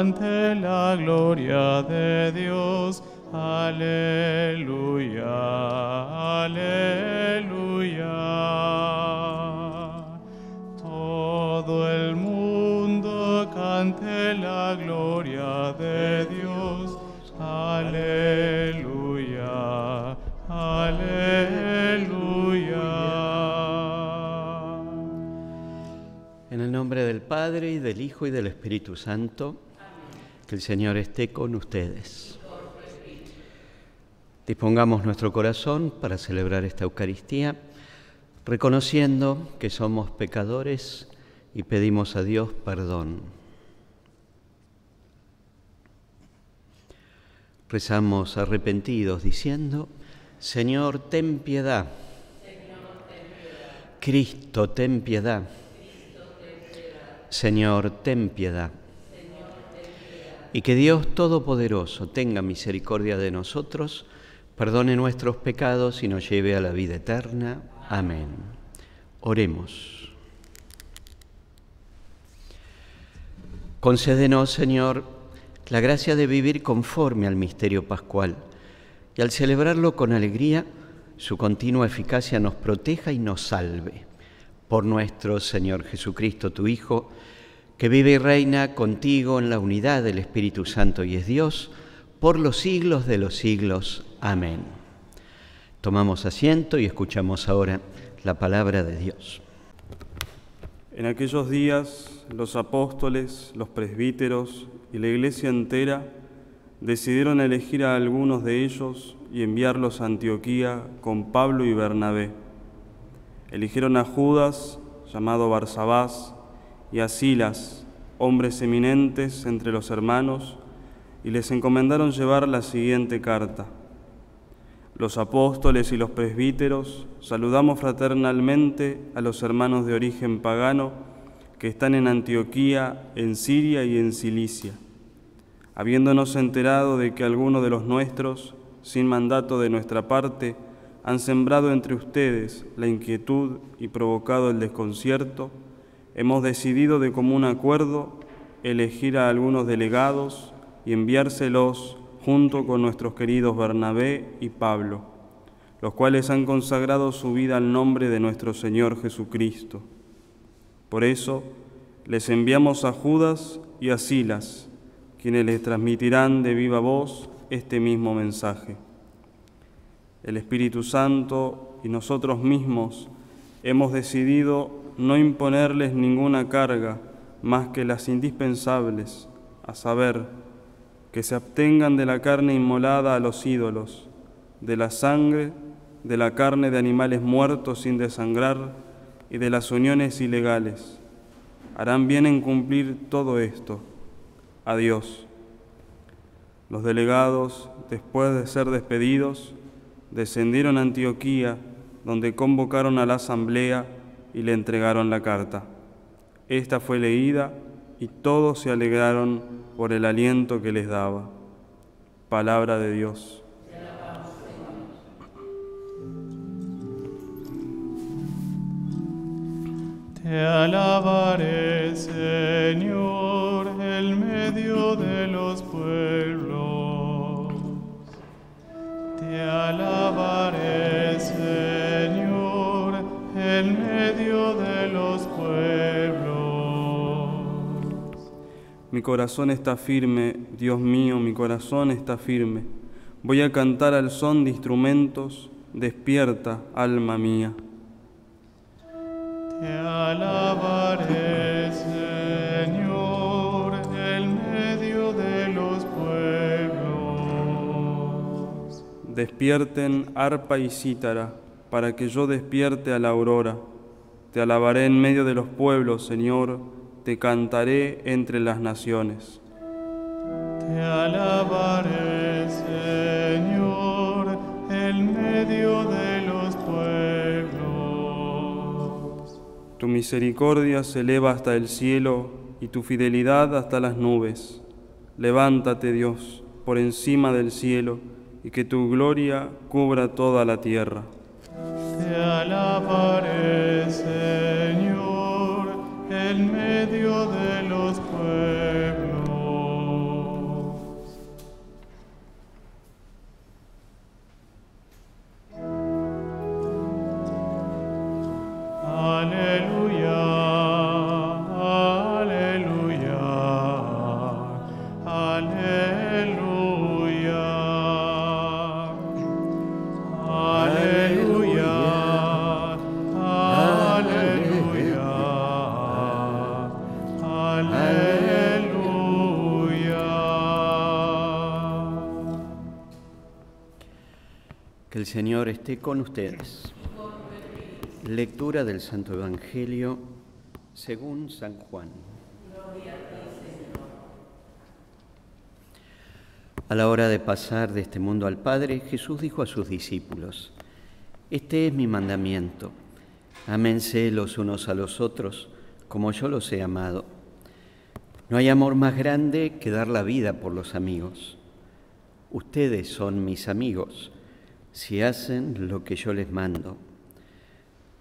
Cante la gloria de Dios. Aleluya, aleluya. Todo el mundo cante la gloria de Dios. Aleluya, aleluya. En el nombre del Padre y del Hijo y del Espíritu Santo, que el Señor esté con ustedes. Dispongamos nuestro corazón para celebrar esta Eucaristía, reconociendo que somos pecadores y pedimos a Dios perdón. Rezamos arrepentidos diciendo, Señor, ten piedad. Cristo, ten piedad. Señor, ten piedad. Y que Dios Todopoderoso tenga misericordia de nosotros, perdone nuestros pecados y nos lleve a la vida eterna. Amén. Oremos. Concédenos, Señor, la gracia de vivir conforme al misterio pascual y al celebrarlo con alegría, su continua eficacia nos proteja y nos salve. Por nuestro Señor Jesucristo, tu Hijo, que vive y reina contigo en la unidad del Espíritu Santo y es Dios, por los siglos de los siglos. Amén. Tomamos asiento y escuchamos ahora la palabra de Dios. En aquellos días los apóstoles, los presbíteros y la iglesia entera decidieron elegir a algunos de ellos y enviarlos a Antioquía con Pablo y Bernabé. Eligieron a Judas, llamado Barsabás, y a Silas, hombres eminentes entre los hermanos, y les encomendaron llevar la siguiente carta. Los apóstoles y los presbíteros saludamos fraternalmente a los hermanos de origen pagano que están en Antioquía, en Siria y en Cilicia, habiéndonos enterado de que algunos de los nuestros, sin mandato de nuestra parte, han sembrado entre ustedes la inquietud y provocado el desconcierto, hemos decidido de común acuerdo elegir a algunos delegados y enviárselos junto con nuestros queridos Bernabé y Pablo, los cuales han consagrado su vida al nombre de nuestro Señor Jesucristo. Por eso les enviamos a Judas y a Silas, quienes les transmitirán de viva voz este mismo mensaje. El Espíritu Santo y nosotros mismos hemos decidido no imponerles ninguna carga más que las indispensables, a saber, que se abstengan de la carne inmolada a los ídolos, de la sangre, de la carne de animales muertos sin desangrar y de las uniones ilegales. Harán bien en cumplir todo esto. Adiós. Los delegados, después de ser despedidos, descendieron a Antioquía, donde convocaron a la asamblea y le entregaron la carta. Esta fue leída y todos se alegraron por el aliento que les daba. Palabra de Dios. Te alabaré, Señor, en medio de los pueblos. Te alabaré, Mi corazón está firme, Dios mío, mi corazón está firme. Voy a cantar al son de instrumentos, despierta, alma mía. Te alabaré, Señor, en medio de los pueblos. Despierten arpa y cítara, para que yo despierte a la aurora. Te alabaré en medio de los pueblos, Señor, te cantaré entre las naciones. Te alabaré, Señor, en medio de los pueblos. Tu misericordia se eleva hasta el cielo y tu fidelidad hasta las nubes. Levántate, Dios, por encima del cielo, y que tu gloria cubra toda la tierra. Te alabaré, Señor, en medio de con ustedes. Lectura del Santo Evangelio según San Juan. A la hora de pasar de este mundo al Padre, Jesús dijo a sus discípulos, Este es mi mandamiento, ámense los unos a los otros como yo los he amado. No hay amor más grande que dar la vida por los amigos. Ustedes son mis amigos si hacen lo que yo les mando.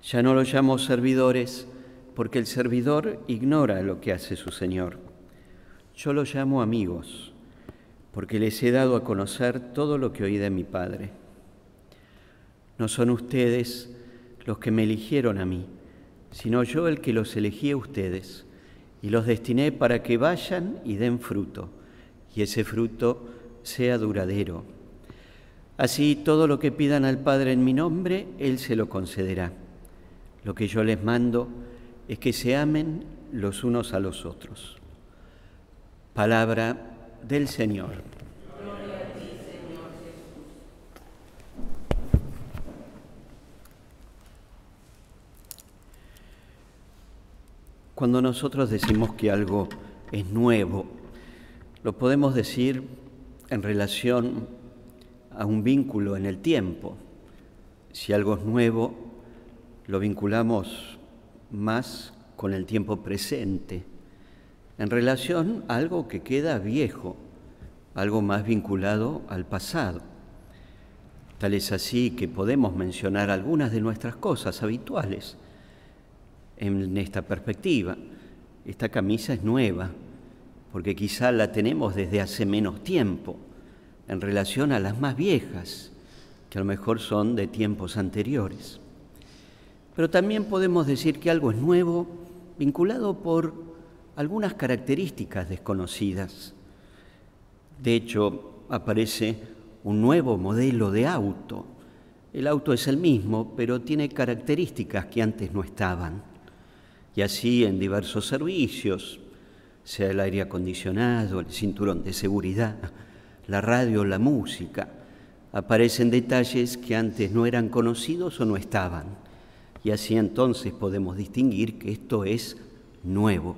Ya no los llamo servidores porque el servidor ignora lo que hace su Señor. Yo los llamo amigos porque les he dado a conocer todo lo que oí de mi Padre. No son ustedes los que me eligieron a mí, sino yo el que los elegí a ustedes y los destiné para que vayan y den fruto, y ese fruto sea duradero. Así todo lo que pidan al Padre en mi nombre, Él se lo concederá. Lo que yo les mando es que se amen los unos a los otros. Palabra del Señor. Cuando nosotros decimos que algo es nuevo, lo podemos decir en relación a un vínculo en el tiempo. Si algo es nuevo, lo vinculamos más con el tiempo presente, en relación a algo que queda viejo, algo más vinculado al pasado. Tal es así que podemos mencionar algunas de nuestras cosas habituales en esta perspectiva. Esta camisa es nueva, porque quizá la tenemos desde hace menos tiempo, en relación a las más viejas, que a lo mejor son de tiempos anteriores. Pero también podemos decir que algo es nuevo, vinculado por algunas características desconocidas. De hecho, aparece un nuevo modelo de auto. El auto es el mismo, pero tiene características que antes no estaban. Y así en diversos servicios, sea el aire acondicionado, el cinturón de seguridad, la radio, la música, aparecen detalles que antes no eran conocidos o no estaban. Y así entonces podemos distinguir que esto es nuevo.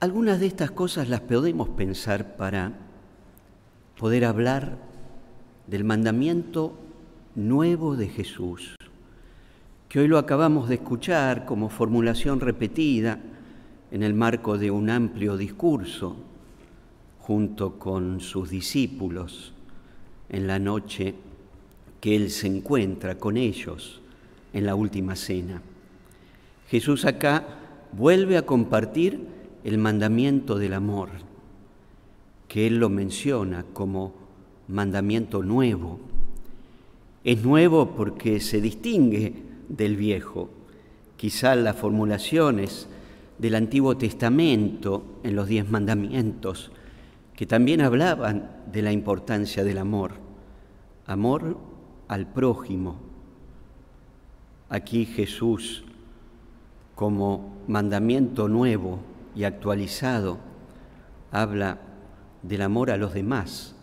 Algunas de estas cosas las podemos pensar para poder hablar del mandamiento nuevo de Jesús, que hoy lo acabamos de escuchar como formulación repetida en el marco de un amplio discurso junto con sus discípulos en la noche que Él se encuentra con ellos en la última cena. Jesús acá vuelve a compartir el mandamiento del amor, que Él lo menciona como mandamiento nuevo. Es nuevo porque se distingue del viejo. Quizá las formulaciones del Antiguo Testamento en los diez mandamientos, que también hablaban de la importancia del amor, amor al prójimo. Aquí Jesús, como mandamiento nuevo y actualizado, habla del amor a los demás,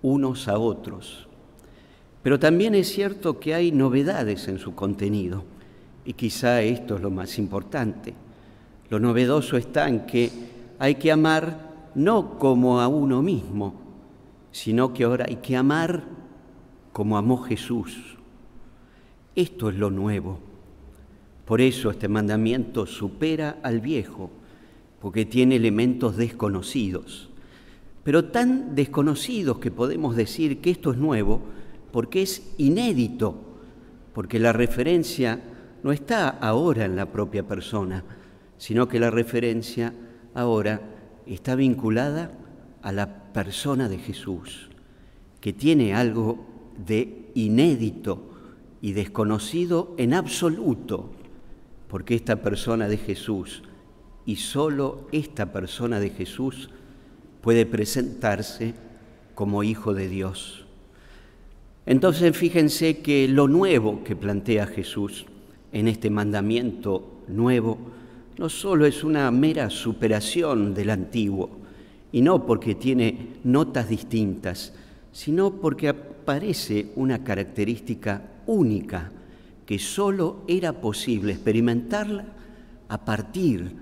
unos a otros. Pero también es cierto que hay novedades en su contenido, y quizá esto es lo más importante. Lo novedoso está en que hay que amar no como a uno mismo, sino que ahora hay que amar como amó Jesús. Esto es lo nuevo. Por eso este mandamiento supera al viejo, porque tiene elementos desconocidos, pero tan desconocidos que podemos decir que esto es nuevo, porque es inédito, porque la referencia no está ahora en la propia persona, sino que la referencia ahora está vinculada a la persona de Jesús, que tiene algo de inédito y desconocido en absoluto, porque esta persona de Jesús y solo esta persona de Jesús puede presentarse como hijo de Dios. Entonces fíjense que lo nuevo que plantea Jesús en este mandamiento nuevo no solo es una mera superación del antiguo, y no porque tiene notas distintas, sino porque aparece una característica única que solo era posible experimentarla a partir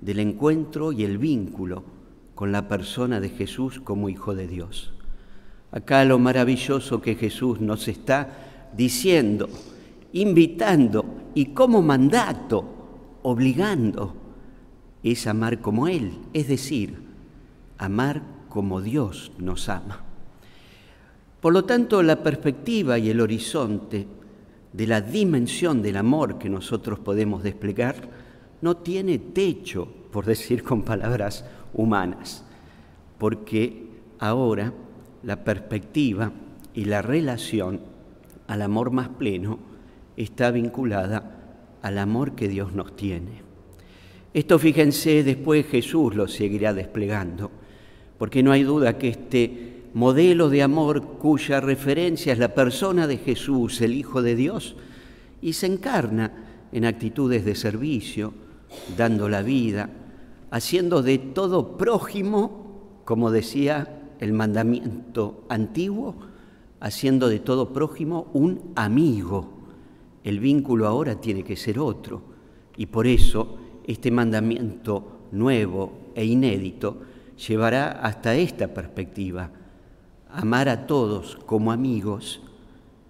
del encuentro y el vínculo con la persona de Jesús como Hijo de Dios. Acá lo maravilloso que Jesús nos está diciendo, invitando y como mandato, obligando, es amar como Él, es decir, amar como Dios nos ama. Por lo tanto, la perspectiva y el horizonte de la dimensión del amor que nosotros podemos desplegar no tiene techo, por decir con palabras humanas, porque ahora la perspectiva y la relación al amor más pleno está vinculada al amor que Dios nos tiene. Esto fíjense, después Jesús lo seguirá desplegando, porque no hay duda que este modelo de amor cuya referencia es la persona de Jesús, el Hijo de Dios, y se encarna en actitudes de servicio, dando la vida, haciendo de todo prójimo, como decía el mandamiento antiguo, haciendo de todo prójimo un amigo. El vínculo ahora tiene que ser otro, y por eso este mandamiento nuevo e inédito llevará hasta esta perspectiva, amar a todos como amigos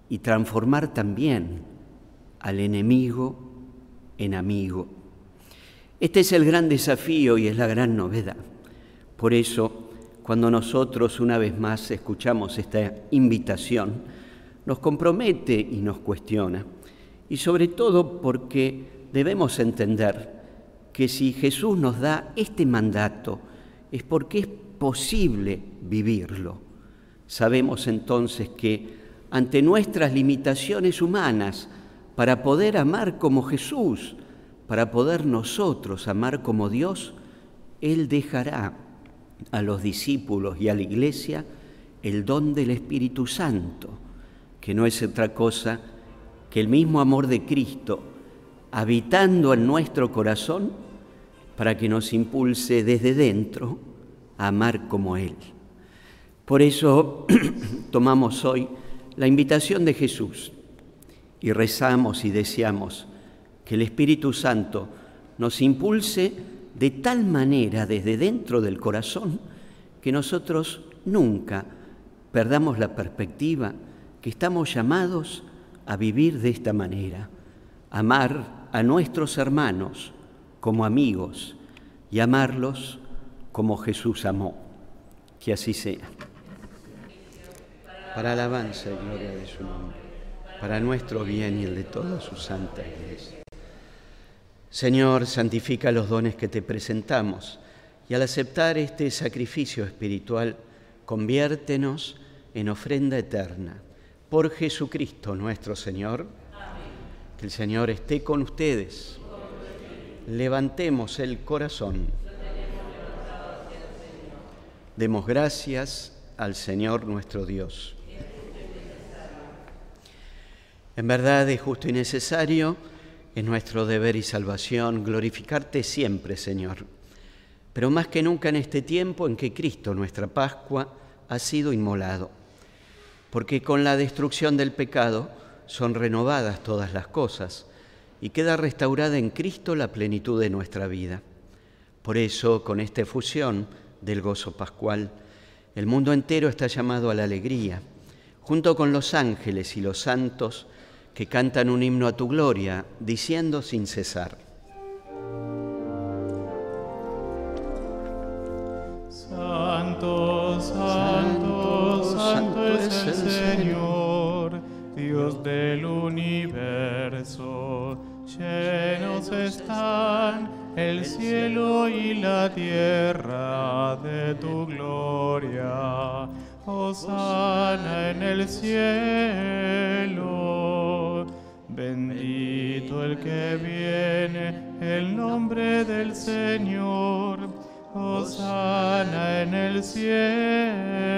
y transformar también al enemigo en amigo. Este es el gran desafío y es la gran novedad. Por eso, cuando nosotros una vez más escuchamos esta invitación, nos compromete y nos cuestiona. Y sobre todo porque debemos entender que si Jesús nos da este mandato es porque es posible vivirlo. Sabemos entonces que ante nuestras limitaciones humanas, para poder amar como Jesús, para poder nosotros amar como Dios, Él dejará a los discípulos y a la iglesia el don del Espíritu Santo, que no es otra cosa que el mismo amor de Cristo habitando en nuestro corazón para que nos impulse desde dentro a amar como Él. Por eso tomamos hoy la invitación de Jesús y rezamos y deseamos que el Espíritu Santo nos impulse de tal manera desde dentro del corazón que nosotros nunca perdamos la perspectiva que estamos llamados a vivir de esta manera, amar a nuestros hermanos como amigos y amarlos como Jesús amó. Que así sea. Para alabanza y gloria de su nombre, para nuestro bien y el de toda su santa iglesia. Señor, santifica los dones que te presentamos y al aceptar este sacrificio espiritual, conviértenos en ofrenda eterna. Por Jesucristo nuestro Señor. Que el Señor esté con ustedes. Levantemos el corazón. Demos gracias al Señor nuestro Dios. En verdad es justo y necesario, es nuestro deber y salvación glorificarte siempre, Señor, pero más que nunca en este tiempo en que Cristo, nuestra Pascua, ha sido inmolado, porque con la destrucción del pecado son renovadas todas las cosas y queda restaurada en Cristo la plenitud de nuestra vida. Por eso, con esta efusión del gozo pascual, el mundo entero está llamado a la alegría, junto con los ángeles y los santos, que cantan un himno a tu gloria, diciendo sin cesar. Llenos están el cielo y la tierra de tu gloria. Hosana en el cielo. Bendito el que viene, el nombre del Señor. Hosana en el cielo.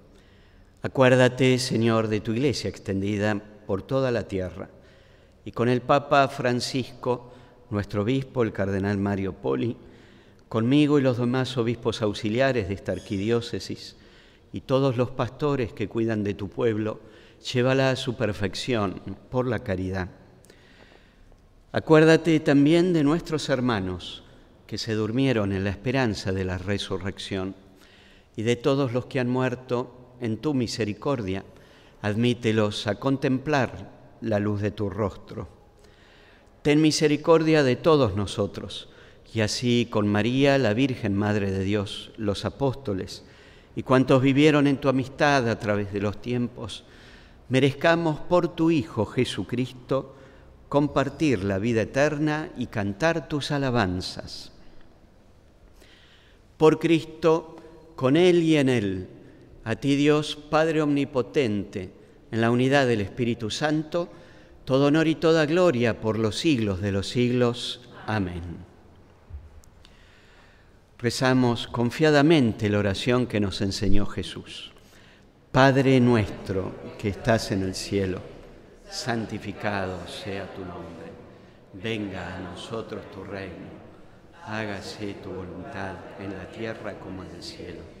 Acuérdate, Señor, de tu iglesia extendida por toda la tierra y con el Papa Francisco, nuestro obispo, el cardenal Mario Poli, conmigo y los demás obispos auxiliares de esta arquidiócesis y todos los pastores que cuidan de tu pueblo, llévala a su perfección por la caridad. Acuérdate también de nuestros hermanos que se durmieron en la esperanza de la resurrección y de todos los que han muerto en tu misericordia, admítelos a contemplar la luz de tu rostro. Ten misericordia de todos nosotros, y así con María, la Virgen Madre de Dios, los apóstoles, y cuantos vivieron en tu amistad a través de los tiempos, merezcamos por tu Hijo Jesucristo compartir la vida eterna y cantar tus alabanzas. Por Cristo, con Él y en Él, a ti Dios, Padre Omnipotente, en la unidad del Espíritu Santo, todo honor y toda gloria por los siglos de los siglos. Amén. Rezamos confiadamente la oración que nos enseñó Jesús. Padre nuestro que estás en el cielo, santificado sea tu nombre. Venga a nosotros tu reino. Hágase tu voluntad en la tierra como en el cielo.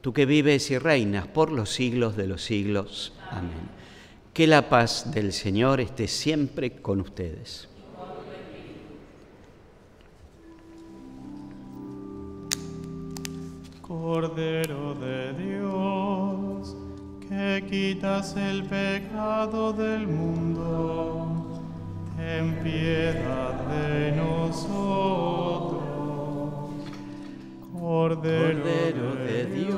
tú que vives y reinas por los siglos de los siglos. Amén. Que la paz del Señor esté siempre con ustedes. Cordero de Dios, que quitas el pecado del mundo, ten piedad de nosotros. Cordero, de Dios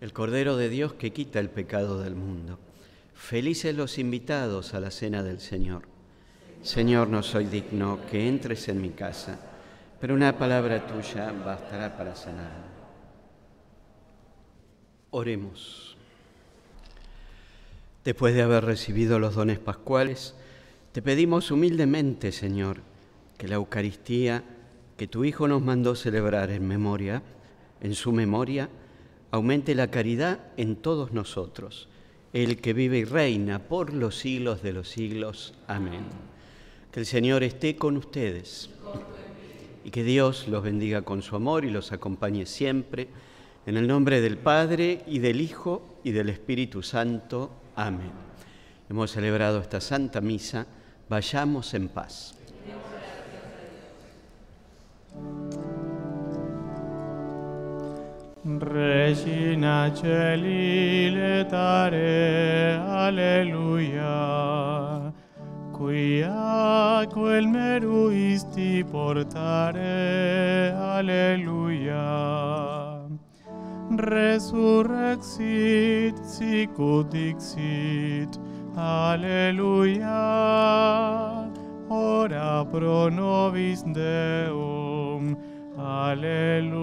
el Cordero de Dios que quita el pecado del mundo. Felices los invitados a la cena del Señor. Señor, no soy digno que entres en mi casa pero una palabra tuya bastará para sanar. Oremos. Después de haber recibido los dones pascuales, te pedimos humildemente, Señor, que la Eucaristía que tu Hijo nos mandó celebrar en memoria, en su memoria, aumente la caridad en todos nosotros, el que vive y reina por los siglos de los siglos. Amén. Que el Señor esté con ustedes y que Dios los bendiga con su amor y los acompañe siempre. En el nombre del Padre y del Hijo y del Espíritu Santo. Amén. Hemos celebrado esta Santa Misa. Vayamos en paz. Regina Celi letare, alleluia. Quia quel meruisti portare, alleluia. Resurrexit sicut dixit, alleluia. Ora pro nobis Deum, Hallelujah.